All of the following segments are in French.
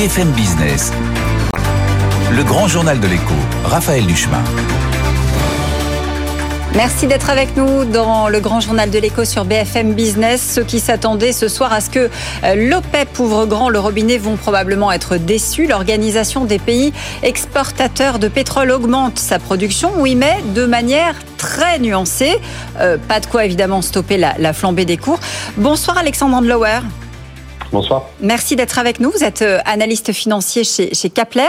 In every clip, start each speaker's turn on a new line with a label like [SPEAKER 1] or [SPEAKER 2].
[SPEAKER 1] BFM Business, le grand journal de l'écho, Raphaël Duchemin.
[SPEAKER 2] Merci d'être avec nous dans le grand journal de l'écho sur BFM Business. Ceux qui s'attendaient ce soir à ce que euh, l'OPEP ouvre grand le robinet vont probablement être déçus. L'organisation des pays exportateurs de pétrole augmente sa production, oui, mais de manière très nuancée. Euh, pas de quoi évidemment stopper la, flambée des cours. Bonsoir Alexandre Andlauer.
[SPEAKER 3] Bonsoir.
[SPEAKER 2] Merci d'être avec nous. Vous êtes euh, analyste financier chez, chez Kapler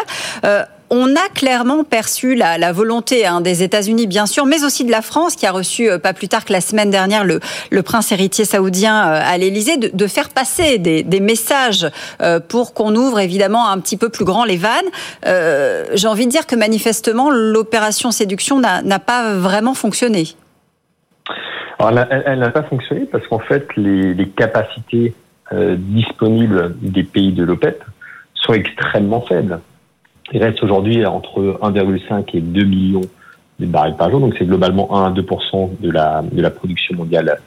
[SPEAKER 2] on a clairement perçu la, volonté hein, des États-Unis, bien sûr, mais aussi de la France, qui a reçu euh, pas plus tard que la semaine dernière le, prince héritier saoudien euh, à l'Élysée, de, faire passer des, messages euh, pour qu'on ouvre évidemment un petit peu plus grand les vannes. J'ai envie de dire que manifestement, l'opération séduction n'a pas vraiment fonctionné.
[SPEAKER 3] elle n'a pas fonctionné parce qu'en fait, les, les capacités disponibles des pays de l'OPEP sont extrêmement faibles. Il reste aujourd'hui entre 1,5 et 2 millions de barils par jour, donc c'est globalement 1 à 2 de la, production mondiale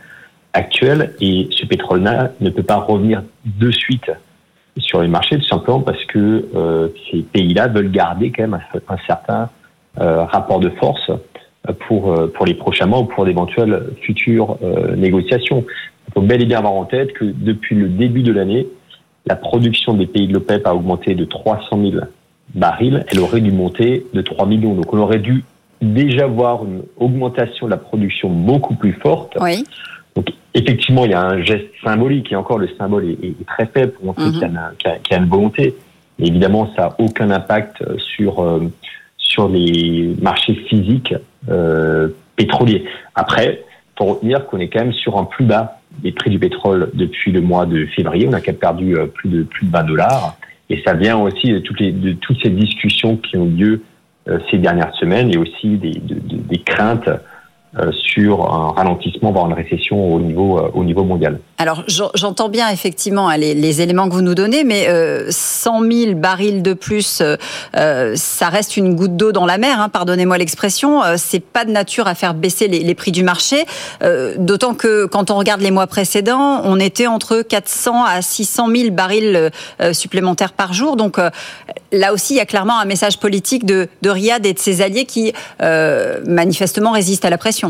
[SPEAKER 3] actuelle. Et ce pétrole-là ne peut pas revenir de suite sur les marchés, tout simplement parce que euh, ces pays-là veulent garder quand même un, certain euh, rapport de force pour, euh, pour les prochains mois ou pour d'éventuelles futures négociations. Faut bel et bien avoir en tête que depuis le début de l'année, la production des pays de l'OPEP a augmenté de 300 000 barils, elle aurait dû monter de 3 millions. Donc on aurait dû déjà voir une augmentation de la production beaucoup plus forte.
[SPEAKER 2] Oui.
[SPEAKER 3] Donc effectivement, il y a un geste symbolique et encore le symbole est, très faible pour montrer qu'il, y a, une volonté. évidemment, ça n'a aucun impact sur euh, sur les marchés physiques euh, pétroliers. Après, pour retenir qu'on est quand même sur un plus bas des prix du pétrole depuis le mois de février. On a perdu euh, plus de plus de 20 dollars. Et ça vient aussi de toutes, les, ces discussions qui ont lieu euh, ces dernières semaines et aussi des, des craintes sur un ralentissement, voire une récession au niveau, euh, mondial.
[SPEAKER 2] Alors j'entends bien effectivement hein, les, éléments que vous nous donnez, mais 100 000 barils de plus, ça reste une goutte d'eau dans la mer, hein, pardonnez-moi l'expression. c'est pas de nature à faire baisser les, prix du marché, d'autant que quand on regarde les mois précédents, on était entre 400 à 600 000 barils supplémentaires par jour. Donc là aussi, il y a clairement un message politique de, de Riyad et de ses alliés qui manifestement résistent à la pression.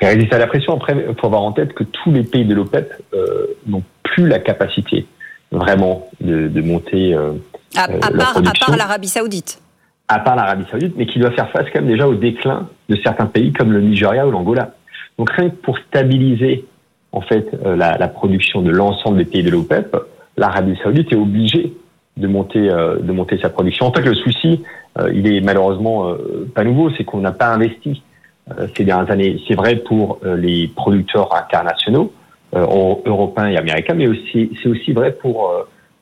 [SPEAKER 3] Il résiste à la pression. Après, il faut avoir en tête que tous les pays de l'OPEP euh, n'ont plus la capacité vraiment de, monter. Euh,
[SPEAKER 2] à, euh, part, à part l'Arabie Saoudite.
[SPEAKER 3] À part l'Arabie Saoudite, mais qui doit faire face quand même déjà au déclin de certains pays comme le Nigeria ou l'Angola. Donc rien que pour stabiliser en fait la, production de l'ensemble des pays de l'OPEP, l'Arabie Saoudite est obligée de monter de monter sa production. En fait, le souci, il est malheureusement pas nouveau, c'est qu'on n'a pas investi ces dernières années. C'est vrai pour euh, les producteurs internationaux, euh, européens et américains, mais aussi c'est aussi vrai pour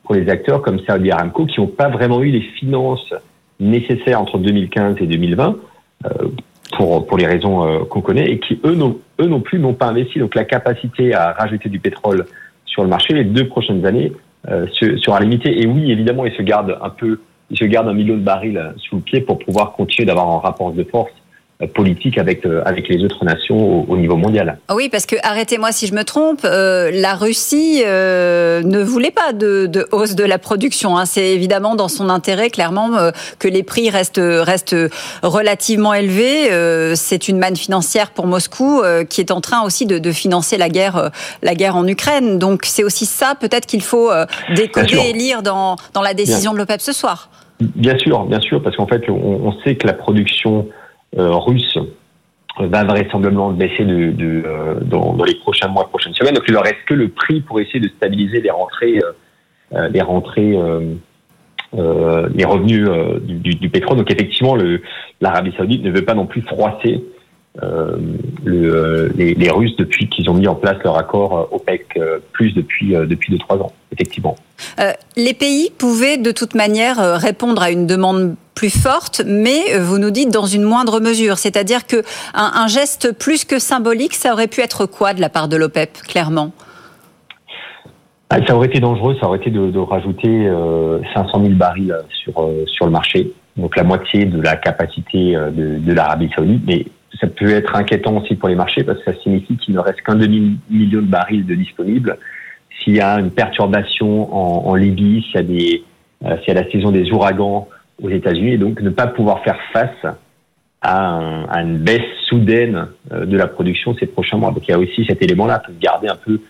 [SPEAKER 3] pour les acteurs comme Saudi Aramco qui n'ont pas vraiment eu les finances nécessaires entre 2015 et 2020 pour pour les raisons qu'on connaît et qui eux non eux non plus n'ont pas investi. Donc la capacité à rajouter du pétrole sur le marché les deux prochaines années sera limitée. Et oui, évidemment, ils se gardent un peu, ils se gardent un million de barils sous le pied pour pouvoir continuer d'avoir un rapport de force politique avec euh, avec les autres nations au, niveau mondial.
[SPEAKER 2] Ah oui, parce que arrêtez-moi si je me trompe, euh, la Russie euh, ne voulait pas de, de, hausse de la production. Hein. C'est évidemment dans son intérêt, clairement, que les prix restent restent relativement élevés. C'est une manne financière pour Moscou qui est en train aussi de, de financer la guerre la guerre en Ukraine. Donc c'est aussi ça peut-être qu'il faut décoder et lire dans dans la décision de l'OPEP ce soir.
[SPEAKER 3] Bien sûr, bien sûr, parce qu'en fait, on, on sait que la production russe va vraisemblablement baisser de, de euh, dans, dans, les prochains mois, prochaines semaines. Donc il leur reste que le prix pour essayer de stabiliser les rentrées, euh, les rentrées, euh, les revenus du, du, pétrole. Donc effectivement, l'Arabie Saoudite ne veut pas non plus froisser euh, le, les, les, Russes depuis qu'ils ont mis en place leur accord OPEC plus depuis depuis deux trois ans, effectivement.
[SPEAKER 2] les pays pouvaient de toute manière répondre à une demande plus forte, mais euh, vous nous dites dans une moindre mesure. C'est-à-dire que un, geste plus que symbolique, ça aurait pu être quoi de la part de l'OPEP, clairement?
[SPEAKER 3] Ah, ça aurait été dangereux, ça aurait été de, rajouter 500 euh, 000 barils sur, euh, sur le marché, donc la moitié de la capacité de, l'Arabie saoudite. Mais ça peut être inquiétant aussi pour les marchés parce que ça signifie qu'il ne reste qu'un demi-million de barils de disponibles. S'il y a une perturbation en, Libye, s'il y a des, c'est la saison des ouragans aux États-Unis, et donc ne pas pouvoir faire face à, une baisse soudaine de la production ces prochains mois. Donc il y a aussi cet élément-là, de garder un peu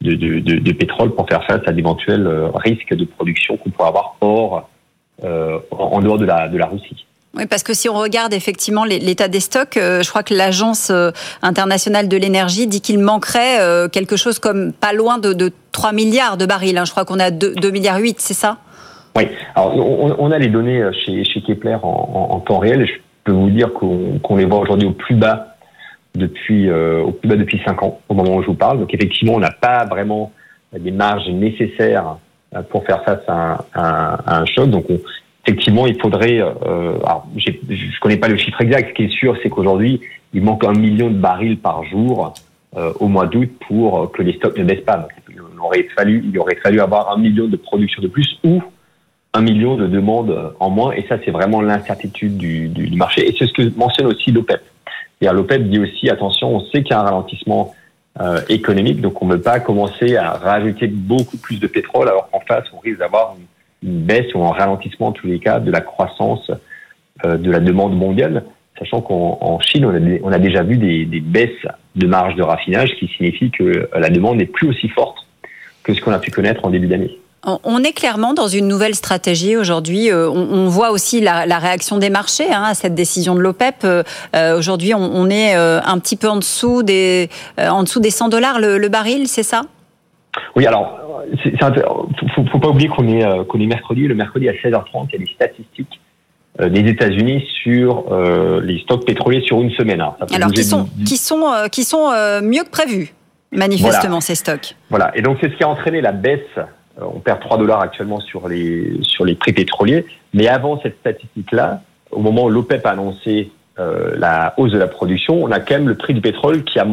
[SPEAKER 3] de, pétrole pour faire face à d'éventuels risques de production qu'on pourrait avoir hors, en dehors de la Russie.
[SPEAKER 2] Oui, parce que si on regarde effectivement l'état des stocks, euh, je crois que l'Agence euh, internationale de l'énergie dit qu'il manquerait euh, quelque chose comme pas loin de, de 3 milliards de barils. Hein. Je crois qu'on a 2, 2 milliards 8, c'est ça?
[SPEAKER 3] Oui, alors on, a les données chez, chez Kepler en, temps réel. Je peux vous dire qu'on les voit aujourd'hui au plus bas depuis au plus bas depuis 5 ans, au moment où je vous parle. Donc effectivement, on n'a pas vraiment des marges nécessaires pour faire face à un, à un choc. Donc on, effectivement, il faudrait. Euh, alors, je ne connais pas le chiffre exact. Ce qui est sûr, c'est qu'aujourd'hui, il manque un million de barils par jour euh, au mois d'août pour que les stocks ne baissent pas. Il aurait fallu, il aurait fallu avoir un million de production de plus ou un million de demandes en moins. Et ça, c'est vraiment l'incertitude du, du, du, marché. Et c'est ce que mentionne aussi l'OPEP. L'OPEP dit aussi attention, on sait qu'il y a un ralentissement euh, économique, donc on ne veut pas commencer à rajouter beaucoup plus de pétrole, alors qu'en face, on risque d'avoir une baisse ou un ralentissement en tous les cas de la croissance euh, de la demande mondiale, sachant qu'en Chine, on a, on a, déjà vu des, des, baisses de marge de raffinage, ce qui signifie que la demande n'est plus aussi forte que ce qu'on a pu connaître en début d'année.
[SPEAKER 2] On est clairement dans une nouvelle stratégie aujourd'hui. Euh, on, voit aussi la, la réaction des marchés hein, à cette décision de l'OPEP. Euh, aujourd'hui, on, on, est un petit peu en dessous des, en dessous des 100 dollars le, le baril, c'est ça?
[SPEAKER 3] Oui, alors, il faut, faut pas oublier qu'on est, euh, qu'on est mercredi. Le mercredi à 16h30, il y a des statistiques euh, des États-Unis sur euh, les stocks pétroliers sur une semaine.
[SPEAKER 2] Alors, alors qui sont, qui sont, qui sont mieux que prévu, manifestement, ces stocks?
[SPEAKER 3] Voilà, et donc c'est ce qui a entraîné la baisse. On perd 3 dollars actuellement sur les, sur les prix pétroliers. Mais avant cette statistique-là, au moment où l'OPEP a annoncé la hausse de la production, on a quand même le prix du pétrole qui a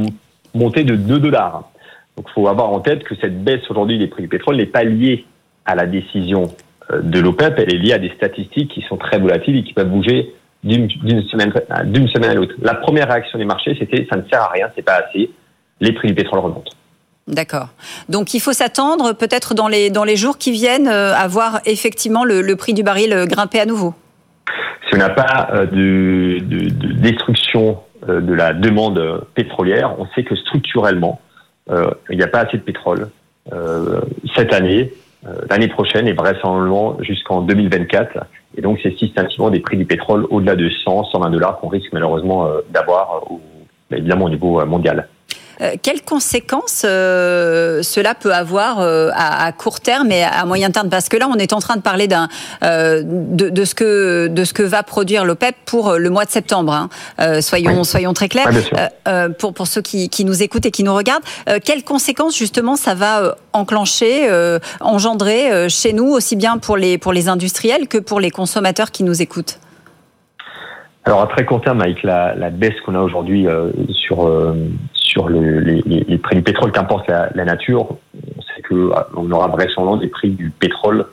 [SPEAKER 3] monté de 2 dollars. Donc il faut avoir en tête que cette baisse aujourd'hui des prix du pétrole n'est pas liée à la décision euh, de l'OPEP, elle est liée à des statistiques qui sont très volatiles et qui peuvent bouger d'une semaine, d'une semaine à l'autre. La première réaction des marchés, c'était ça ne sert à rien, c'est pas assez, les prix du pétrole remontent.
[SPEAKER 2] D'accord. Donc il faut s'attendre peut-être dans les, dans les jours qui viennent euh, à voir effectivement le, le prix du baril euh, grimper à nouveau.
[SPEAKER 3] Si on n'a pas de, de, de, destruction de la demande pétrolière, on sait que structurellement, euh, il n'y a pas assez de pétrole euh, cette année, euh, l'année prochaine et vraisemblablement jusqu'en 2024. Et donc, c'est systématiquement des prix du pétrole au-delà de 100, 120 dollars qu'on risque malheureusement d'avoir, évidemment, au niveau mondial.
[SPEAKER 2] Euh, quelles conséquences euh, cela peut avoir euh, à, court terme et à moyen terme? Parce que là, on est en train de parler d'un de, de, ce que de ce que va produire l'OPEP pour le mois de septembre. Hein. soyons soyons très clairs. pour pour ceux qui, qui, nous écoutent et qui nous regardent, quelles conséquences justement ça va enclencher, engendrer chez nous, aussi bien pour les pour les industriels que pour les consommateurs qui nous écoutent?
[SPEAKER 3] Alors à très court terme, avec la, la baisse qu'on a aujourd'hui sur sur le, les, les, prix du pétrole, qu'importe la, la, nature, on sait qu'on ah, aura vraisemblablement des prix du pétrole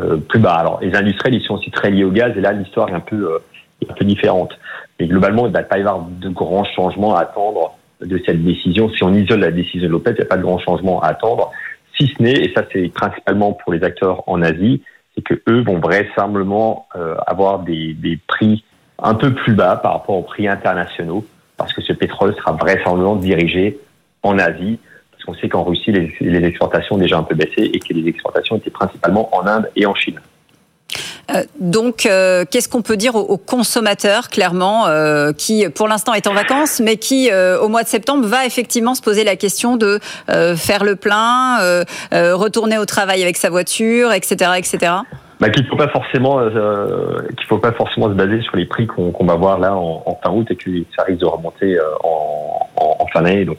[SPEAKER 3] euh, plus bas. Alors, les industriels, ils sont aussi très liés au gaz, et là, l'histoire est un peu, euh, un peu différente. Mais globalement, il ne va pas y avoir de grands changements à attendre de cette décision. Si on isole la décision de l'OPEP, il n'y a pas de grands changements à attendre. Si ce n'est, et ça c'est principalement pour les acteurs en Asie, c'est que eux vont vraisemblablement euh, avoir des, des prix un peu plus bas par rapport aux prix internationaux parce que ce pétrole sera vraisemblablement dirigé en Asie, parce qu'on sait qu'en Russie, les, exportations ont déjà un peu baissé et que les exportations étaient principalement en Inde et en Chine.
[SPEAKER 2] Euh, donc, euh, qu'est-ce qu'on peut dire aux, consommateurs, clairement, euh, qui pour l'instant est en vacances, mais qui au mois de septembre va effectivement se poser la question de faire le plein, retourner au travail avec sa voiture, etc
[SPEAKER 3] bah, qu'il faut pas forcément euh, faut pas forcément se baser sur les prix qu'on va voir là en, fin août et que ça risque de remonter euh, en, fin d'année. Donc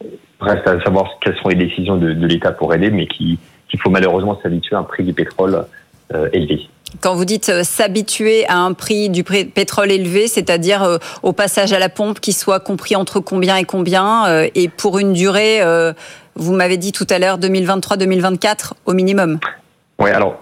[SPEAKER 3] on reste à savoir quelles sont les décisions de, l'État pour aider, mais qu'il faut malheureusement s'habituer à un prix du pétrole euh, élevé.
[SPEAKER 2] Quand vous dites euh, s'habituer à un prix du pétrole élevé, c'est-à-dire au passage à la pompe qui soit compris entre combien et combien, et pour une durée, vous m'avez dit tout à l'heure 2023-2024 au minimum.
[SPEAKER 3] Oui, alors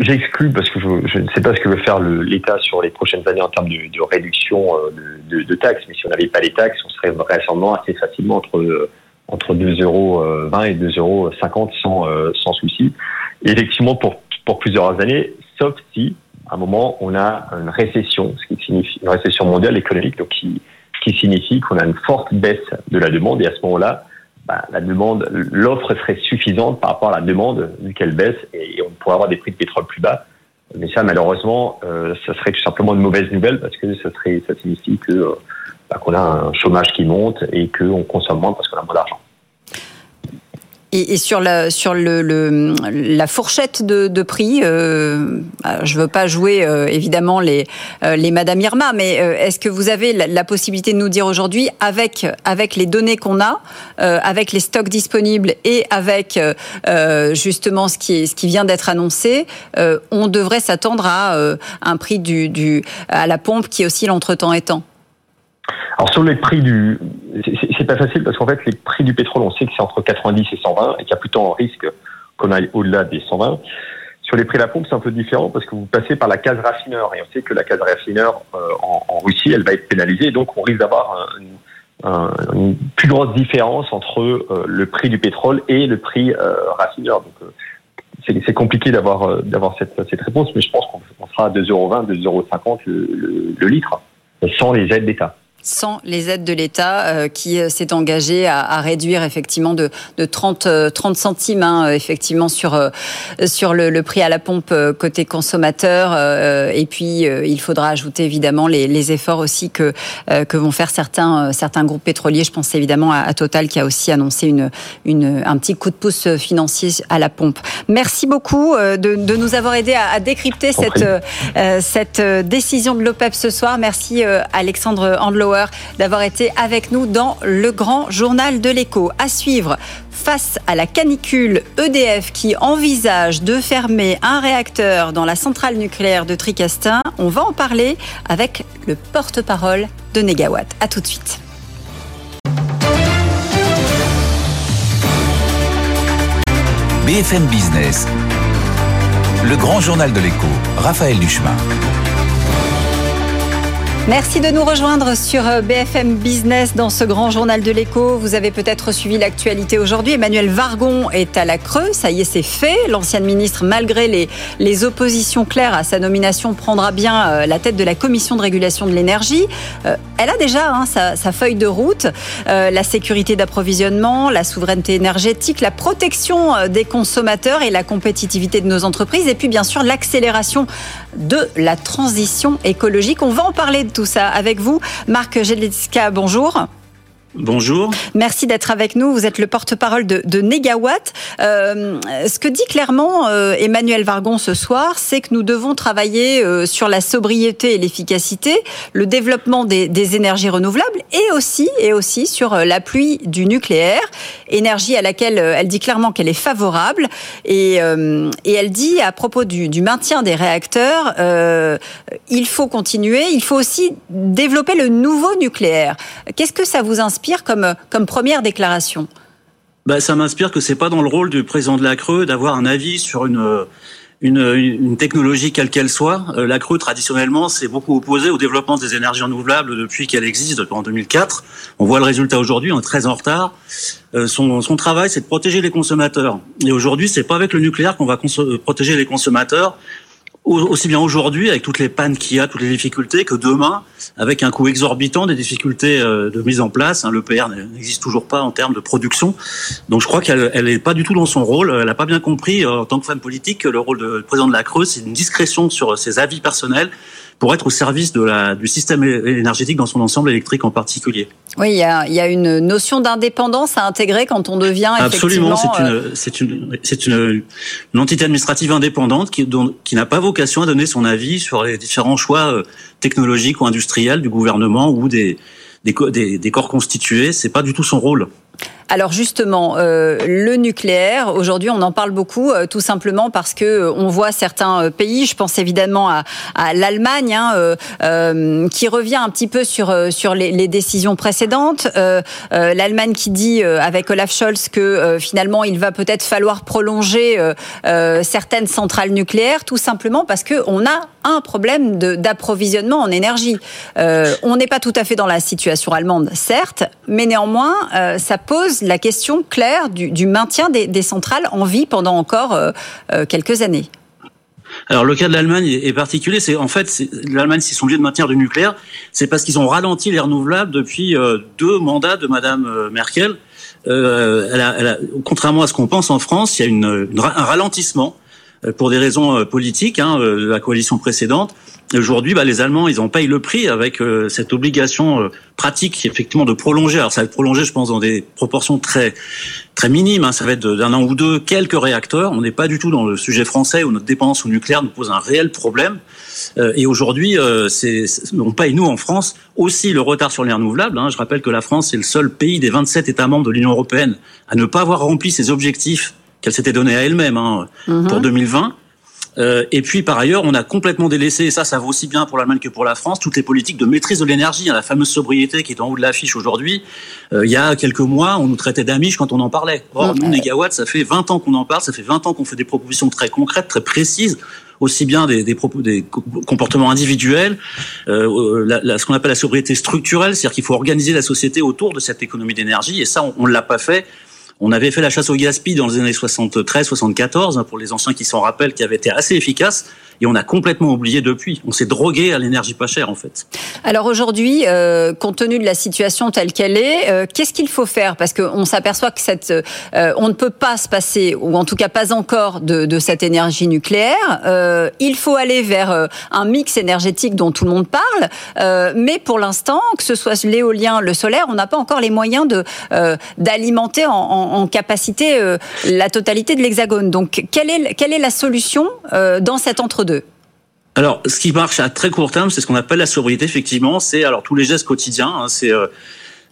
[SPEAKER 3] j'exclus parce que je, ne sais pas ce que veut faire l'État sur les prochaines années en termes de, réduction euh, de, taxes, mais si on n'avait pas les taxes, on serait vraisemblablement assez facilement entre euh, entre 2,20 euros et 2,50 euros sans, euh, sans souci. Effectivement, pour, pour plusieurs années, sauf si à un moment on a une récession, ce qui signifie une récession mondiale économique, donc qui, qui signifie qu'on a une forte baisse de la demande et à ce moment-là, bah, la demande, l'offre serait suffisante par rapport à la demande vu qu'elle baisse et on pourrait avoir des prix de pétrole plus bas. Mais ça, malheureusement, euh, ça serait tout simplement une mauvaise nouvelle parce que ça serait, ça signifie que euh, bah, qu'on a un chômage qui monte et qu'on consomme moins parce qu'on a moins d'argent.
[SPEAKER 2] Et, et, sur la sur le, le la fourchette de, de prix, euh, je veux pas jouer euh, évidemment les euh, les Madame Irma, mais euh, est-ce que vous avez la, possibilité de nous dire aujourd'hui, avec avec les données qu'on a, avec les stocks disponibles et avec justement ce qui est ce qui vient d'être annoncé, on devrait s'attendre à un prix du, du à la pompe qui oscille entre temps et temps?
[SPEAKER 3] Alors sur les prix du, c'est pas facile parce qu'en fait les prix du pétrole, on sait que c'est entre 90 et 120 et qu'il y a plutôt un risque qu'on aille au-delà des 120. Sur les prix de la pompe, c'est un peu différent parce que vous passez par la case raffineur et on sait que la case raffineur euh, en, Russie, elle va être pénalisée, donc on risque d'avoir un, un, une plus grosse différence entre euh, le prix du pétrole et le prix euh, raffineur. Donc c'est compliqué d'avoir d'avoir cette, cette réponse, mais je pense qu'on sera à 2,20 2,50 le, le, le litre sans les aides d'État
[SPEAKER 2] sans les aides de l'État euh, qui euh, s'est engagé à, à, réduire effectivement de, de 30, 30 euh, centimes hein, effectivement sur, sur le, le, prix à la pompe côté consommateur. Et puis il faudra ajouter évidemment les, les efforts aussi que, que vont faire certains, certains groupes pétroliers. Je pense évidemment à, à, Total qui a aussi annoncé une, une, un petit coup de pouce financier à la pompe. Merci beaucoup de, de nous avoir aidé à, à décrypter cette, cette décision de l'OPEP ce soir. Merci Alexandre D'avoir été avec nous dans le grand journal de l'écho. À suivre, face à la canicule, EDF qui envisage de fermer un réacteur dans la centrale nucléaire de Tricastin. On va en parler avec le porte-parole de Negawatt. A tout de suite.
[SPEAKER 1] BFM Business, le grand journal de l'écho, Raphaël Duchemin.
[SPEAKER 2] Merci de nous rejoindre sur euh, BFM Business dans ce grand journal de l'écho. Vous avez peut-être suivi l'actualité aujourd'hui. Emmanuel Vargon est à la creux. Ça y est, c'est fait. L'ancienne ministre, malgré les, oppositions claires à sa nomination, prendra bien euh, la tête de la commission de régulation de l'énergie. Euh, elle a déjà hein, sa, sa, feuille de route. la sécurité d'approvisionnement, la souveraineté énergétique, la protection des consommateurs et la compétitivité de nos entreprises. Et puis, bien sûr, l'accélération de la transition écologique. On va en parler de tout ça avec vous. Marc Gedletska, bonjour.
[SPEAKER 4] Bonjour.
[SPEAKER 2] Merci d'être avec nous. Vous êtes le porte-parole de, Negawatt. Euh, ce que dit clairement euh, Emmanuel Vargon ce soir, c'est que nous devons travailler euh, sur la sobriété et l'efficacité, le développement des, énergies renouvelables et aussi, et aussi sur euh, l'appui du nucléaire, énergie à laquelle elle dit clairement qu'elle est favorable. Et, et, elle dit à propos du, du maintien des réacteurs, il faut continuer, il faut aussi développer le nouveau nucléaire. Qu'est-ce que ça vous inspire comme, comme première déclaration
[SPEAKER 4] bah, Ça m'inspire que c'est pas dans le rôle du président de la Creux d'avoir un avis sur une, une, une technologie quelle qu'elle soit. Euh, la Creux, traditionnellement, s'est beaucoup opposée au développement des énergies renouvelables depuis qu'elle existe, en 2004. On voit le résultat aujourd'hui, on est très en retard. Euh, son, son travail, c'est de protéger les consommateurs. Et aujourd'hui, c'est pas avec le nucléaire qu'on va protéger les consommateurs aussi bien aujourd'hui avec toutes les pannes qu'il y a, toutes les difficultés, que demain avec un coût exorbitant, des difficultés euh, de mise en place. Hein, L'EPR n'existe toujours pas en termes de production. Donc je crois qu'elle elle est pas du tout dans son rôle. Elle n'a pas bien compris euh, en tant que femme politique que le rôle de président de la Creuse, c'est une discrétion sur ses avis personnels pour être au service de la, du système énergétique dans son ensemble électrique en particulier.
[SPEAKER 2] Oui, il y a, il y a une notion d'indépendance à intégrer quand on devient
[SPEAKER 4] Absolument, c'est
[SPEAKER 2] une,
[SPEAKER 4] c'est une, c'est une, une, entité administrative indépendante qui, dont, qui n'a pas vocation à donner son avis sur les différents choix euh, technologiques ou industriels du gouvernement ou des, des, des, des corps constitués. C'est pas du tout son rôle.
[SPEAKER 2] Alors justement, euh, le nucléaire, aujourd'hui on en parle beaucoup, euh, tout simplement parce que euh, on voit certains pays, je pense évidemment à, l'Allemagne, hein, qui revient un petit peu sur, sur les, décisions précédentes. L'Allemagne qui dit avec Olaf Scholz que finalement il va peut-être falloir prolonger certaines centrales nucléaires, tout simplement parce qu'on a un problème d'approvisionnement en énergie. on n'est pas tout à fait dans la situation allemande, certes, mais néanmoins, ça pose la question claire du, maintien des, centrales en vie pendant encore euh, quelques années.
[SPEAKER 4] alors le cas de l'Allemagne est particulier. C'est en fait l'Allemagne s'ils sont obligés de maintenir du nucléaire, c'est parce qu'ils ont ralenti les renouvelables depuis euh, deux mandats de Madame euh, Merkel. Euh, contrairement à ce qu'on pense en France, il y a un ralentissement pour des raisons politiques hein, de la coalition précédente. Aujourd'hui, bah, les Allemands, ils en payent le prix avec euh, cette obligation euh, pratique, effectivement, de prolonger. Alors, ça va être prolongé, je pense, dans des proportions très très minimes. Hein. Ça va être d'un an ou deux, quelques réacteurs. On n'est pas du tout dans le sujet français où notre dépendance au nucléaire nous pose un réel problème. Euh, et aujourd'hui, c'est on paye nous en France aussi le retard sur les renouvelables. Hein. Je rappelle que la France est le seul pays des 27 États membres de l'Union européenne à ne pas avoir rempli ses objectifs qu'elle s'était donnés à elle-même hein, mm-hmm. pour 2020. Euh, et puis par ailleurs, on a complètement délaissé, et ça, ça vaut aussi bien pour l'Allemagne que pour la France, toutes les politiques de maîtrise de l'énergie, hein, la fameuse sobriété qui est en haut de l'affiche aujourd'hui. Euh, il y a quelques mois, on nous traitait d'amiches quand on en parlait. Or, nous, Négawatt, ça fait 20 ans qu'on en parle, ça fait 20 ans qu'on fait des propositions très concrètes, très précises aussi bien des, des, propos, des comportements individuels, euh, la, la, ce qu'on appelle la sobriété structurelle, c'est-à-dire qu'il faut organiser la société autour de cette économie d'énergie, et ça, on ne l'a pas fait. On avait fait la chasse au gaspillage dans les années 73-74, hein, pour les anciens qui s'en rappellent, qui avait été assez efficace et on a complètement oublié depuis. On s'est drogué à l'énergie pas chère en fait.
[SPEAKER 2] Alors aujourd'hui, euh, compte tenu de la situation telle qu'elle est, euh, qu'est-ce qu'il faut faire? Parce qu'on s'aperçoit que cette, euh, on ne peut pas se passer, ou en tout cas pas encore, de, cette énergie nucléaire. Il faut aller vers un mix énergétique dont tout le monde parle, mais pour l'instant, que ce soit l'éolien, le solaire, on n'a pas encore les moyens de d'alimenter en, capacité la totalité de l'Hexagone. Donc quelle est quelle est la solution dans cet entre
[SPEAKER 4] alors, ce qui marche à très court terme, c'est ce qu'on appelle la sobriété. Effectivement, c'est alors tous les gestes quotidiens. Hein, c'est euh,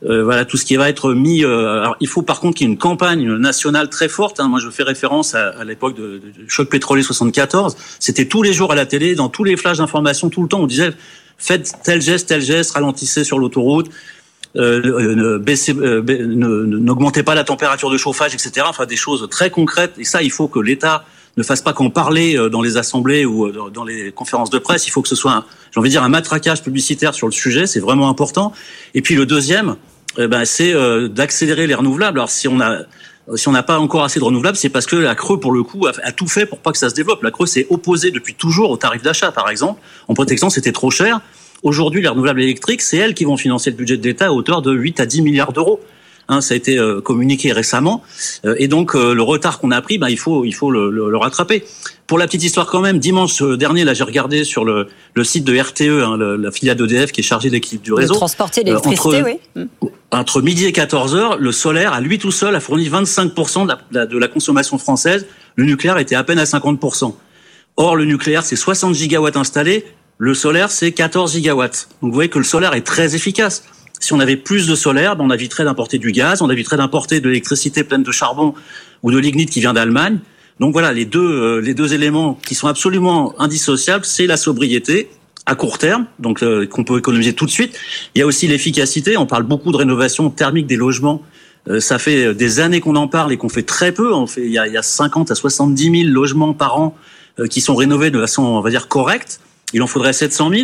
[SPEAKER 4] euh, voilà tout ce qui va être mis. Euh, alors, il faut par contre qu'il y ait une campagne nationale très forte. Hein. Moi, je fais référence à, l'époque de, choc pétrolier 74. C'était tous les jours à la télé, dans tous les flashs d'information, tout le temps, on disait faites tel geste, tel geste, ralentissez sur l'autoroute. n'augmentez pas la température de chauffage, etc. Enfin, des choses très concrètes. Et ça, il faut que l'État ne fasse pas qu'en parler euh, dans les assemblées ou euh, dans les conférences de presse. Il faut que ce soit, j'ai envie de dire, un matraquage publicitaire sur le sujet. C'est vraiment important. Et puis le deuxième, eh ben, c'est euh, d'accélérer les renouvelables. Alors si on a si on n'a pas encore assez de renouvelables, c'est parce que la Creux, pour le coup, a, tout fait pour pas que ça se développe. La Creux s'est opposée depuis toujours au tarif d'achat, par exemple, en que c'était trop cher. Aujourd'hui, les renouvelables électriques, c'est elles qui vont financer le budget de l'État à hauteur de 8 à 10 milliards d'euros. Hein, ça a été euh, communiqué récemment, euh, et donc euh, le retard qu'on a pris, bah, il faut il faut le, le, rattraper. Pour la petite histoire quand même, dimanche dernier, là j'ai regardé sur le, le, site de RTE, hein, la filiale d'EDF qui est chargée de l'équipe du réseau. De
[SPEAKER 2] transporter l'électricité, oui.
[SPEAKER 4] Entre midi et 14 heures, le solaire, à lui tout seul, a fourni 25% de la, de la consommation française. Le nucléaire était à peine à 50%. Or, le nucléaire, c'est 60 gigawatts installés. Le solaire, c'est 14 gigawatts. Donc, vous voyez que le solaire est très efficace. Si on avait plus de solaire, ben, on éviterait d'importer du gaz, on éviterait d'importer de l'électricité pleine de charbon ou de lignite qui vient d'Allemagne. Donc voilà, les deux, euh, les deux éléments qui sont absolument indissociables, c'est la sobriété à court terme, donc euh, qu'on peut économiser tout de suite. Il y a aussi l'efficacité. On parle beaucoup de rénovation thermique des logements. Euh, ça fait des années qu'on en parle et qu'on fait très peu. On fait, il y a, il y a 50 à 70 000 logements par an qui sont rénovés de façon, on va dire, correcte. Il en faudrait 700 000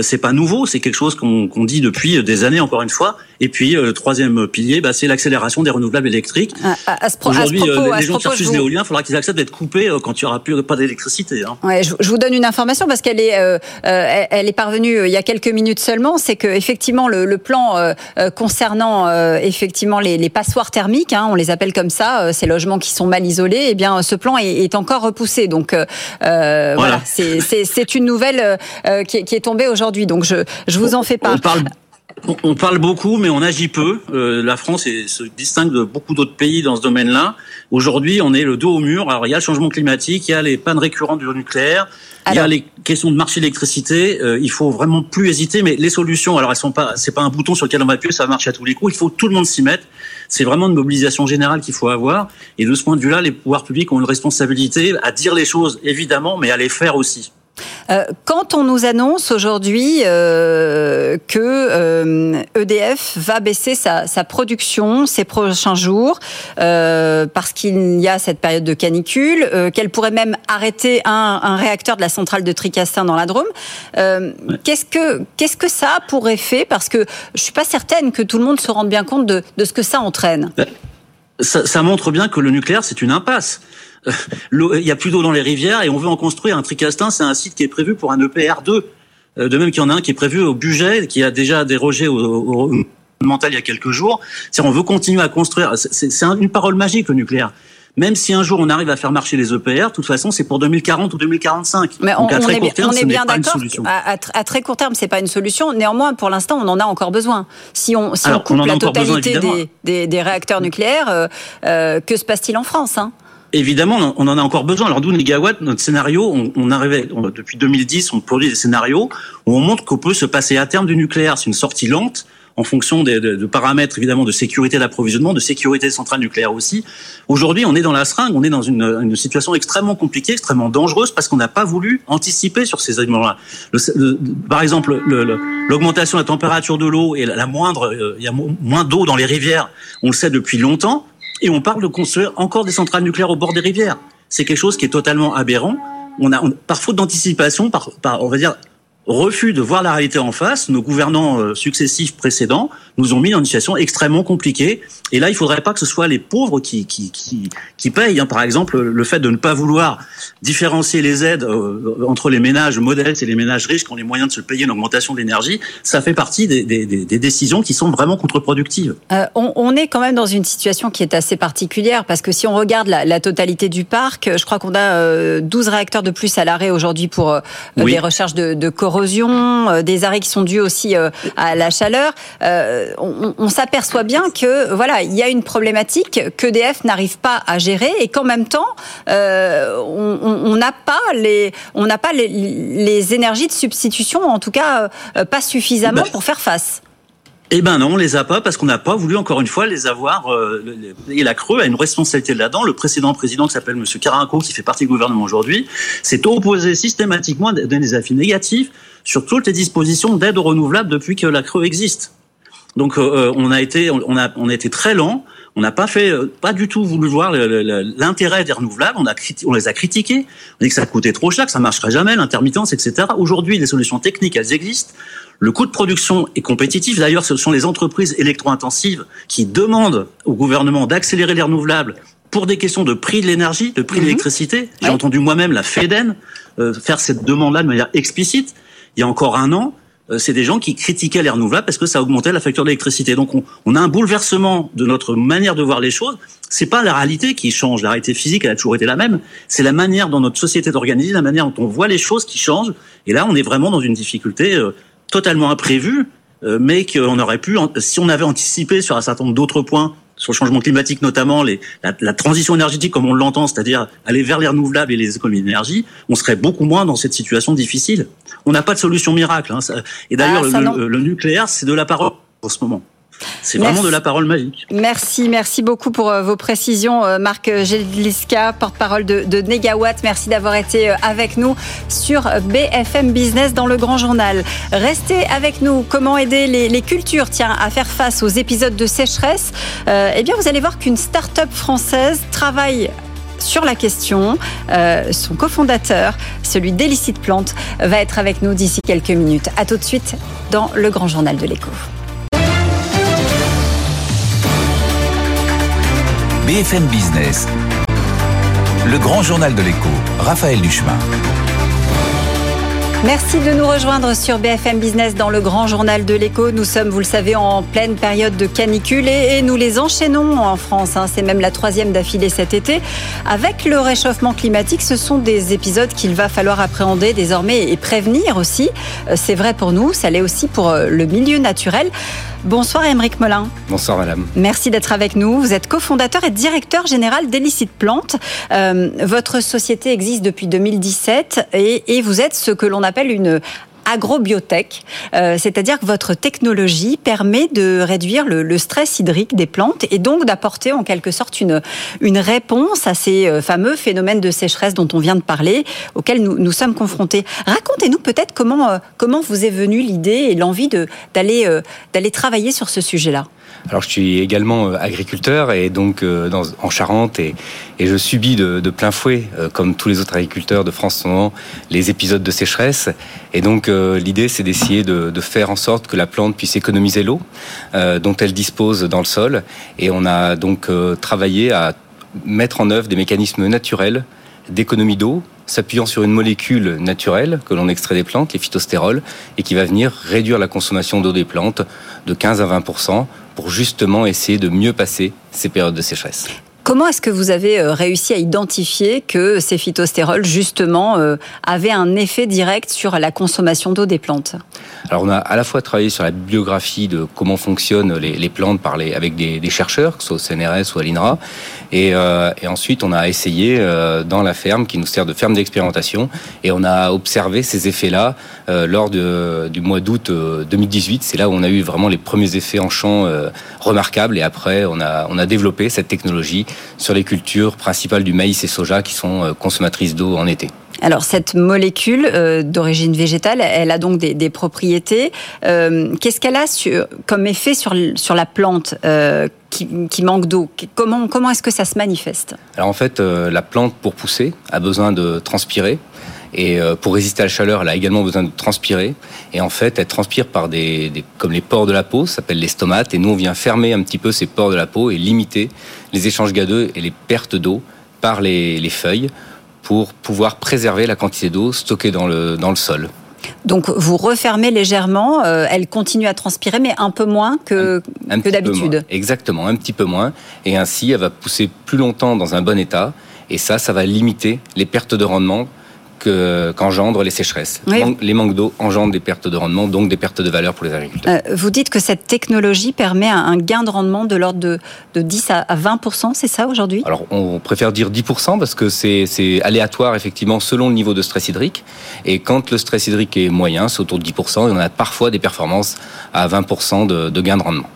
[SPEAKER 4] c'est pas nouveau, c'est quelque chose qu'on dit depuis des années encore une fois. Et puis euh, le troisième pilier, bah, c'est l'accélération des renouvelables électriques. Aujourd'hui, euh, les gens qui refusent l'éolien, il faudra qu'ils acceptent d'être coupés euh, quand il y aura plus pas d'électricité.
[SPEAKER 2] Hein. Ouais, je, vous donne une information parce qu'elle est, elle est parvenue il y a quelques minutes seulement. C'est que effectivement le, le plan concernant effectivement les, les, passoires thermiques, hein, on les appelle comme ça, ces logements qui sont mal isolés, eh bien ce plan est, est encore repoussé. Donc voilà, voilà c'est une nouvelle qui, qui est tombée aujourd'hui aujourd'hui. Donc je, je vous en fais part.
[SPEAKER 4] On parle, on parle beaucoup, mais on agit peu. Euh, la France se distingue de beaucoup d'autres pays dans ce domaine-là. Aujourd'hui, on est le dos au mur. Alors, il y a le changement climatique, il y a les pannes récurrentes du nucléaire, il y a les questions de marché d'électricité. Euh, il faut vraiment plus hésiter. Mais les solutions, alors elles sont pas, c'est pas un bouton sur lequel on va appuyer, ça va marcher à tous les coups. Il faut tout le monde s'y mettre. C'est vraiment une mobilisation générale qu'il faut avoir. Et de ce point de vue-là, les pouvoirs publics ont une responsabilité à dire les choses, évidemment, mais à les faire aussi.
[SPEAKER 2] Euh, quand on nous annonce aujourd'hui euh, que EDF euh, e va baisser sa, production ces prochains jours parce qu'il y a cette période de canicule, qu'elle pourrait même arrêter un, réacteur de la centrale de Tricastin dans la Drôme, qu'est-ce que qu'est-ce que ça a pour effet Parce que je suis pas certaine que tout le monde se rende bien compte de, de ce que ça entraîne.
[SPEAKER 4] ça, ça montre bien que le nucléaire, c'est une impasse. Il y a plus d'eau dans les rivières et on veut en construire un Tricastin. C'est un site qui est prévu pour un EPR2. De même qu'il y en a un qui est prévu au budget, qui a déjà dérogé au, au mental il y a quelques jours. C'est on veut continuer à construire. C'est une parole magique le nucléaire. Même si un jour on arrive à faire marcher les EPR, de toute façon c'est pour 2040 ou 2045.
[SPEAKER 2] Mais on, Donc à très court terme, on est bien d'accord. À, à, très court terme, c'est pas une solution. Néanmoins, pour l'instant, on en a encore besoin. Si on, si on coupe la totalité des, des, des, réacteurs nucléaires, euh, euh, que se passe-t-il en France hein?
[SPEAKER 4] Évidemment, on en a encore besoin. Alors, 12 mégawatts, notre scénario, on, on arrivait, depuis 2010, on produit des scénarios où on montre qu'on peut se passer à terme du nucléaire. C'est une sortie lente, en fonction de, de, paramètres évidemment de sécurité d'approvisionnement, de sécurité des centrales nucléaires aussi. Aujourd'hui, on est dans la seringue, on est dans une, une situation extrêmement compliquée, extrêmement dangereuse parce qu'on n'a pas voulu anticiper sur ces éléments-là. par exemple, l'augmentation de la température de l'eau et la, moindre, euh, il y a moins d'eau dans les rivières, on le sait depuis longtemps, et on parle de construire encore des centrales nucléaires au bord des rivières. C'est quelque chose qui est totalement aberrant. On a, par faute d'anticipation, par, par, on va dire, refus de voir la réalité en face, nos gouvernants euh, successifs précédents nous ont mis dans une situation extrêmement compliquée. Et là, il faudrait pas que ce soit les pauvres qui qui qui, qui payent. Hein. Par exemple, le fait de ne pas vouloir différencier les aides euh, entre les ménages modestes et les ménages riches qui ont les moyens de se payer une augmentation de l'énergie, ça fait partie des, des, des, décisions qui sont vraiment contre-productives.
[SPEAKER 2] Euh, on, on, est quand même dans une situation qui est assez particulière parce que si on regarde la, la totalité du parc, je crois qu'on a 12 réacteurs de plus à l'arrêt aujourd'hui pour des recherches de, de euh, des arrêts qui sont dus aussi euh, à la chaleur. Euh, on, s'aperçoit bien que voilà, il y a une problématique qu'EDF n'arrive pas à gérer et qu'en même temps, on n'a pas les, on n'a pas les, les, énergies de substitution, en tout cas pas suffisamment bah, pour faire face.
[SPEAKER 4] Eh ben non, on les a pas parce qu'on n'a pas voulu encore une fois les avoir. Euh, et la Creux a une responsabilité là-dedans. Le précédent président qui s'appelle Monsieur Carinco, qui fait partie du gouvernement aujourd'hui, s'est opposé systématiquement à des avis négatifs sur toutes les dispositions d'aide aux renouvelables depuis que la Creux existe. Donc euh, euh, on a été, on a, on a été très lent. On n'a pas fait, pas du tout voulu voir l'intérêt des renouvelables. On a, on les a critiqués. On dit que ça coûtait trop cher, que ça marcherait jamais, l'intermittence, etc. Aujourd'hui, les solutions techniques, elles existent. Le coût de production est compétitif. D'ailleurs, ce sont les entreprises électro-intensives qui demandent au gouvernement d'accélérer les renouvelables pour des questions de prix de l'énergie, de prix de mhm. l'électricité. J'ai entendu moi-même la FEDEN euh, faire cette demande-là de manière explicite. Il y a encore un an, euh, c'est des gens qui critiquaient les renouvelables parce que ça augmentait la facture d'électricité. Donc on, on, a un bouleversement de notre manière de voir les choses. C'est pas la réalité qui change. La réalité physique, elle a toujours été la même. C'est la manière dont notre société est organisée, la manière dont on voit les choses qui changent. Et là, on est vraiment dans une difficulté euh, totalement imprévu, euh, mais qu'on aurait pu, si on avait anticipé sur un certain nombre d'autres points, sur le changement climatique notamment, les, la, transition énergétique comme on l'entend, c'est-à-dire aller vers les renouvelables et les économies d'énergie, on serait beaucoup moins dans cette situation difficile. On n'a pas de solution miracle. Hein, et d'ailleurs, ah, le, le, nucléaire, c'est de la parole en ce moment. C'est vraiment de la parole magique.
[SPEAKER 2] Merci, merci beaucoup pour euh, vos précisions, euh, Marc Geliska, porte-parole de, de, Negawatt. Merci d'avoir été euh, avec nous sur BFM Business dans le Grand Journal. Restez avec nous. Comment aider les, cultures, tiens, à faire face aux épisodes de sécheresse? Eh bien, vous allez voir qu'une start-up française travaille sur la question. son cofondateur, celui d'Elicite Plante, va être avec nous d'ici quelques minutes. À tout de suite dans le Grand Journal de l'écho.
[SPEAKER 1] BFM Business, le grand journal de l'écho, Raphaël Duchemin.
[SPEAKER 2] Merci de nous rejoindre sur BFM Business dans le grand journal de l'écho. Nous sommes, vous le savez, en pleine période de canicule et, nous les enchaînons en France. Hein. C'est même la troisième d'affilée cet été. Avec le réchauffement climatique, ce sont des épisodes qu'il va falloir appréhender désormais et prévenir aussi. Euh, c'est vrai pour nous, ça l'est aussi pour euh, le milieu naturel. Bonsoir Émeric Molin.
[SPEAKER 5] Bonsoir madame.
[SPEAKER 2] Merci d'être avec nous. Vous êtes cofondateur et directeur général d'Elicite Plante. Euh, votre société existe depuis 2017 et, et vous êtes ce que l'on appelle une agrobiotech, euh, c'est-à-dire que votre technologie permet de réduire le, stress hydrique des plantes et donc d'apporter en quelque sorte une, une réponse à ces euh, fameux phénomènes de sécheresse dont on vient de parler, auxquels nous, nous sommes confrontés. Racontez-nous peut-être comment, euh, comment vous est venue l'idée et l'envie d'aller d'aller travailler sur ce sujet-là.
[SPEAKER 5] Alors je suis également euh, agriculteur et donc euh, en Charente et, je subis de, plein fouet, euh, comme tous les autres agriculteurs de France en ce moment, les épisodes de sécheresse. Et donc l'idée c'est d'essayer de, de, faire en sorte que la plante puisse économiser l'eau dont elle dispose dans le sol. Et on a donc travaillé à mettre en œuvre des mécanismes naturels d'économie d'eau s'appuyant sur une molécule naturelle que l'on extrait des plantes, les phytostérols, et qui va venir réduire la consommation d'eau des plantes de 15 à 20 pour justement essayer de mieux passer ces périodes de sécheresse.
[SPEAKER 2] Comment est-ce que vous avez euh, réussi à identifier que ces phytostérols, justement, euh, avaient un effet direct sur la consommation d'eau des plantes?
[SPEAKER 5] Alors, on a à la fois travaillé sur la biographie de comment fonctionnent les, plantes par les, avec des, chercheurs, que ce soit au CNRS ou à l'INRA, et, euh, et, ensuite on a essayé dans la ferme, qui nous sert de ferme d'expérimentation, et on a observé ces effets-là lors du mois d'août 2018. C'est là où on a eu vraiment les premiers effets en champ remarquables, et après on a développé cette technologie sur les cultures principales du maïs et soja qui sont euh, consommatrices d'eau en été.
[SPEAKER 2] Alors cette molécule euh, d'origine végétale, elle a donc des, propriétés. Euh, qu'est-ce qu'elle a comme effet sur, sur la plante qui, manque d'eau? Comment, comment est-ce que ça se manifeste?
[SPEAKER 5] Alors en fait, la plante pour pousser a besoin de transpirer. Et euh, pour résister à la chaleur, elle a également besoin de transpirer. Et en fait, elle transpire par des, comme les pores de la peau, ça s'appelle les stomates. Et nous, on vient fermer un petit peu ces pores de la peau et limiter les échanges gazeux et les pertes d'eau par les, les, feuilles pour pouvoir préserver la quantité d'eau stockée dans le, dans le sol.
[SPEAKER 2] Donc vous refermez légèrement, euh, elle continue à transpirer, mais un peu moins que, que d'habitude.
[SPEAKER 5] Exactement, un petit peu moins. Et ainsi, elle va pousser plus longtemps dans un bon état. Et ça, ça va limiter les pertes de rendement qu'engendrent les sécheresses. Les manques d'eau engendrent des pertes de rendement, donc des pertes de valeur pour les agriculteurs.
[SPEAKER 2] Euh, vous dites que cette technologie permet un gain de rendement de l'ordre de, de 10 à 20% c'est ça aujourd'hui?
[SPEAKER 5] Alors on préfère dire 10 parce que c'est aléatoire effectivement selon le niveau de stress hydrique. Et quand le stress hydrique est moyen, c'est autour de 10 et on a parfois des performances à 20 de, de gain de rendement.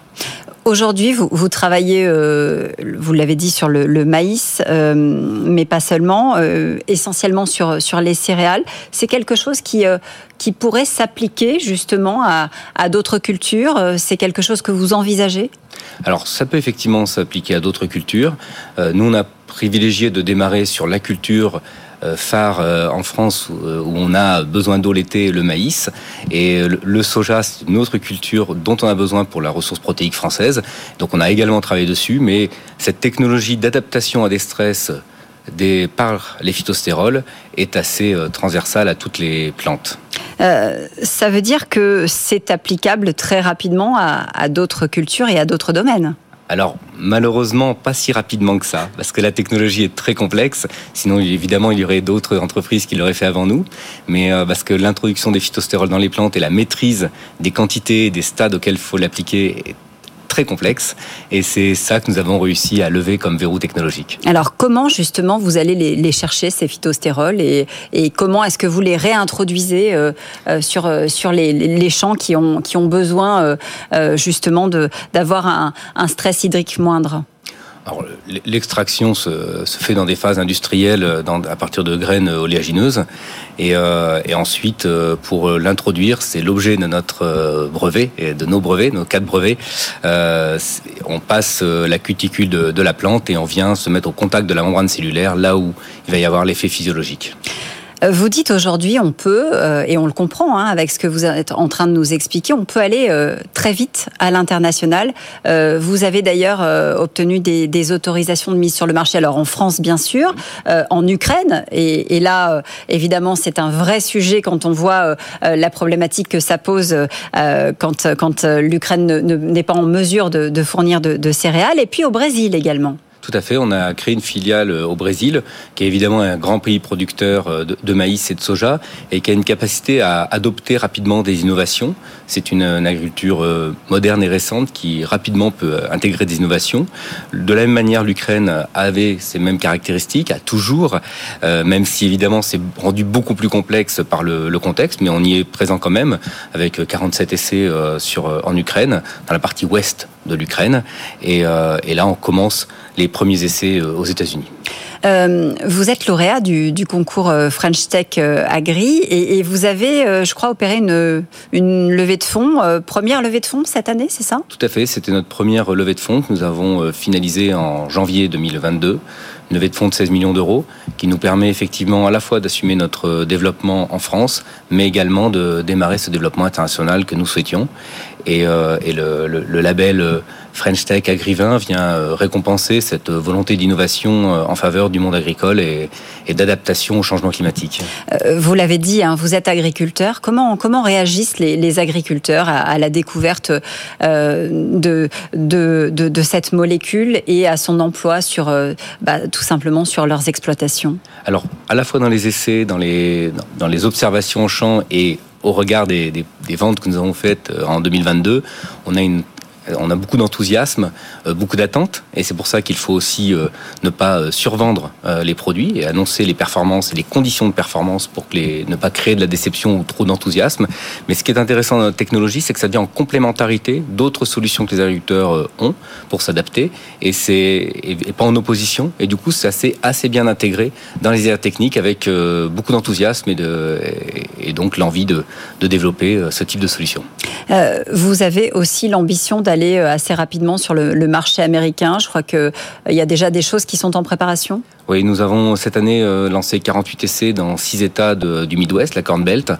[SPEAKER 2] Aujourd'hui, vous, travaillez, euh, vous l'avez dit, sur le, maïs, euh, mais pas seulement, euh, essentiellement sur, sur les céréales. C'est quelque chose qui, qui pourrait s'appliquer justement à, d'autres cultures. C'est quelque chose que vous envisagez?
[SPEAKER 5] Alors, ça peut effectivement s'appliquer à d'autres cultures. nous, on a privilégié de démarrer sur la culture phare euh, en France euh, où on a besoin d'eau l'été, le maïs. Et le soja, c'est une autre culture dont on a besoin pour la ressource protéique française. Donc on a également travaillé dessus, mais cette technologie d'adaptation à des stress par les phytostérols est assez transversale à toutes les plantes.
[SPEAKER 2] ça veut dire que c'est applicable très rapidement à d'autres cultures et à d'autres domaines
[SPEAKER 5] alors malheureusement pas si rapidement que ça, parce que la technologie est très complexe. Sinon évidemment il y aurait d'autres entreprises qui l'auraient fait avant nous, mais euh, parce que l'introduction des phytostérols dans les plantes et la maîtrise des quantités, des stades auxquels il faut l'appliquer est très complexe et c'est ça que nous avons réussi à lever comme verrou technologique.
[SPEAKER 2] Alors comment justement vous allez les, chercher ces phytostérols et, comment est-ce que vous les réintroduisez euh, euh, sur, euh, sur les, les, champs qui ont, qui ont besoin justement d'avoir un, un stress hydrique moindre?
[SPEAKER 5] L'extraction se, se, fait dans des phases industrielles euh, dans, à partir de graines oléagineuses. Et, euh, et ensuite, euh, pour l'introduire, c'est l'objet de notre euh, brevet, et de nos brevets, nos quatre brevets. Euh, on passe la cuticule de, de la plante et on vient se mettre au contact de la membrane cellulaire, là où il va y avoir l'effet physiologique.
[SPEAKER 2] Euh, vous dites aujourd'hui, on peut, euh, et on le comprend hein, avec ce que vous êtes en train de nous expliquer, on peut aller euh, très vite à l'international. Vous avez d'ailleurs obtenu des, autorisations de mise sur le marché, alors en France bien sûr, en Ukraine, et, là, évidemment, c'est un vrai sujet quand on voit la problématique que ça pose quand, quand l'Ukraine n'est pas en mesure de, fournir de céréales, et puis au Brésil également.
[SPEAKER 5] Tout à fait. On a créé une filiale euh, au Brésil, qui est évidemment un grand pays producteur euh, de, maïs et de soja, et qui a une capacité à adopter rapidement des innovations. C'est une, agriculture euh, moderne et récente qui rapidement peut intégrer des innovations. De la même manière, l'Ukraine avait ces mêmes caractéristiques, a toujours, même si évidemment c'est rendu beaucoup plus complexe par le, contexte, mais on y est présent quand même, avec 47 essais en Ukraine, dans la partie ouest de l'Ukraine. Et, et là, on commence les premiers essais euh, aux États-Unis.
[SPEAKER 2] vous êtes lauréat du, concours French Tech Agri et, vous avez, je crois, opéré une, une levée de fonds, première levée de fonds cette année, c'est ça?
[SPEAKER 5] Tout à fait, c'était notre première levée de fonds que nous avons finalisée en janvier 2022 une levée de fonds de 16 millions d'euros qui nous permet effectivement à la fois d'assumer notre développement en France, mais également de démarrer ce développement international que nous souhaitions. Et, euh, et le, le, le, label euh, French Tech Agrivin vient euh, récompenser cette volonté d'innovation en faveur du monde agricole et, et d'adaptation au changement climatique.
[SPEAKER 2] Vous l'avez dit, hein, vous êtes agriculteur. Comment, comment réagissent les, les agriculteurs à, à, la découverte euh, de, de, de, de, cette molécule et à son emploi sur, bah, tout simplement sur leurs exploitations?
[SPEAKER 5] Alors, à la fois dans les essais, dans les, dans les observations au champ et au regard des, ventes que nous avons faites euh, en 2022, on a une on a beaucoup d'enthousiasme, euh, beaucoup d'attentes, et c'est pour ça qu'il faut aussi euh, ne pas euh, survendre les produits et annoncer les performances et les conditions de performance pour ne pas créer de la déception ou trop d'enthousiasme. Mais ce qui est intéressant dans notre technologie, c'est que ça vient en complémentarité d'autres solutions que les agriculteurs ont pour s'adapter, et c'est pas en opposition. Et du coup, c'est assez assez bien intégré dans les aires techniques avec beaucoup d'enthousiasme et donc l'envie de, de développer ce type de solution.
[SPEAKER 2] vous avez aussi l'ambition d'aller aller euh, assez rapidement sur le, le marché américain. Je crois qu'il euh, y a déjà des choses qui sont en préparation.
[SPEAKER 5] Oui, nous avons cette année euh, lancé 48 essais dans six États de, du Midwest, la Corn Belt,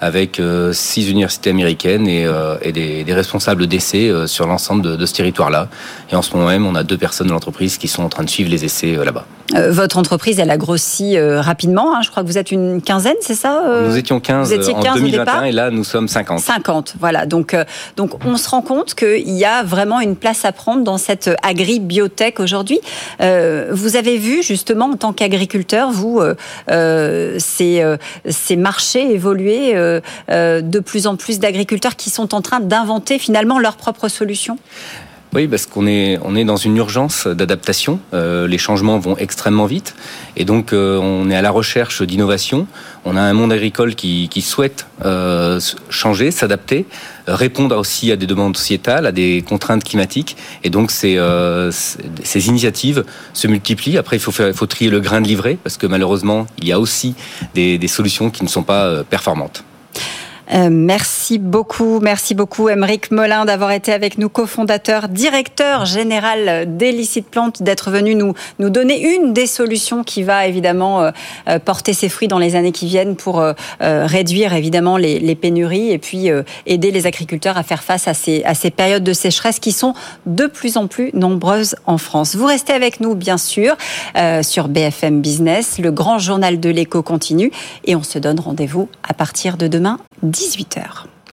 [SPEAKER 5] avec six universités américaines et, et des, des, responsables d'essais sur l'ensemble de, de, ce territoire-là. Et en ce moment même, on a deux personnes de l'entreprise qui sont en train de suivre les essais là-bas.
[SPEAKER 2] votre entreprise, elle a grossi rapidement. Hein. Je crois que vous êtes une quinzaine, c'est ça
[SPEAKER 5] Nous étions 15, en 15 2021 et là, nous sommes 50.
[SPEAKER 2] 50, voilà. Donc, donc on se rend compte qu'il y a vraiment une place à prendre dans cette agri-biotech aujourd'hui. Euh, vous avez vu justement en tant qu'agriculteur, vous, euh, euh ces, euh, ces marchés évoluer, de plus en plus d'agriculteurs qui sont en train d'inventer finalement leurs propres solutions
[SPEAKER 5] oui, parce qu'on est, on est dans une urgence d'adaptation. Euh, les changements vont extrêmement vite. Et donc, euh, on est à la recherche d'innovation. On a un monde agricole qui, qui souhaite euh, changer, s'adapter, répondre aussi à des demandes sociétales, à des contraintes climatiques. Et donc, ces, ces initiatives se multiplient. Après, il faut, il faut trier le grain de livret, parce que malheureusement, il y a aussi des, des solutions qui ne sont pas performantes.
[SPEAKER 2] Euh, merci beaucoup, merci beaucoup, Émeric Molin, d'avoir été avec nous, cofondateur, directeur général d'Elicite Plante, d'être venu nous, nous donner une des solutions qui va évidemment euh, euh porter ses fruits dans les années qui viennent pour euh, euh réduire évidemment les, les, pénuries et puis aider les agriculteurs à faire face à ces, à ces périodes de sécheresse qui sont de plus en plus nombreuses en France. Vous restez avec nous, bien sûr, sur BFM Business. Le grand journal de l'écho continue et on se donne rendez-vous à partir de demain 18h.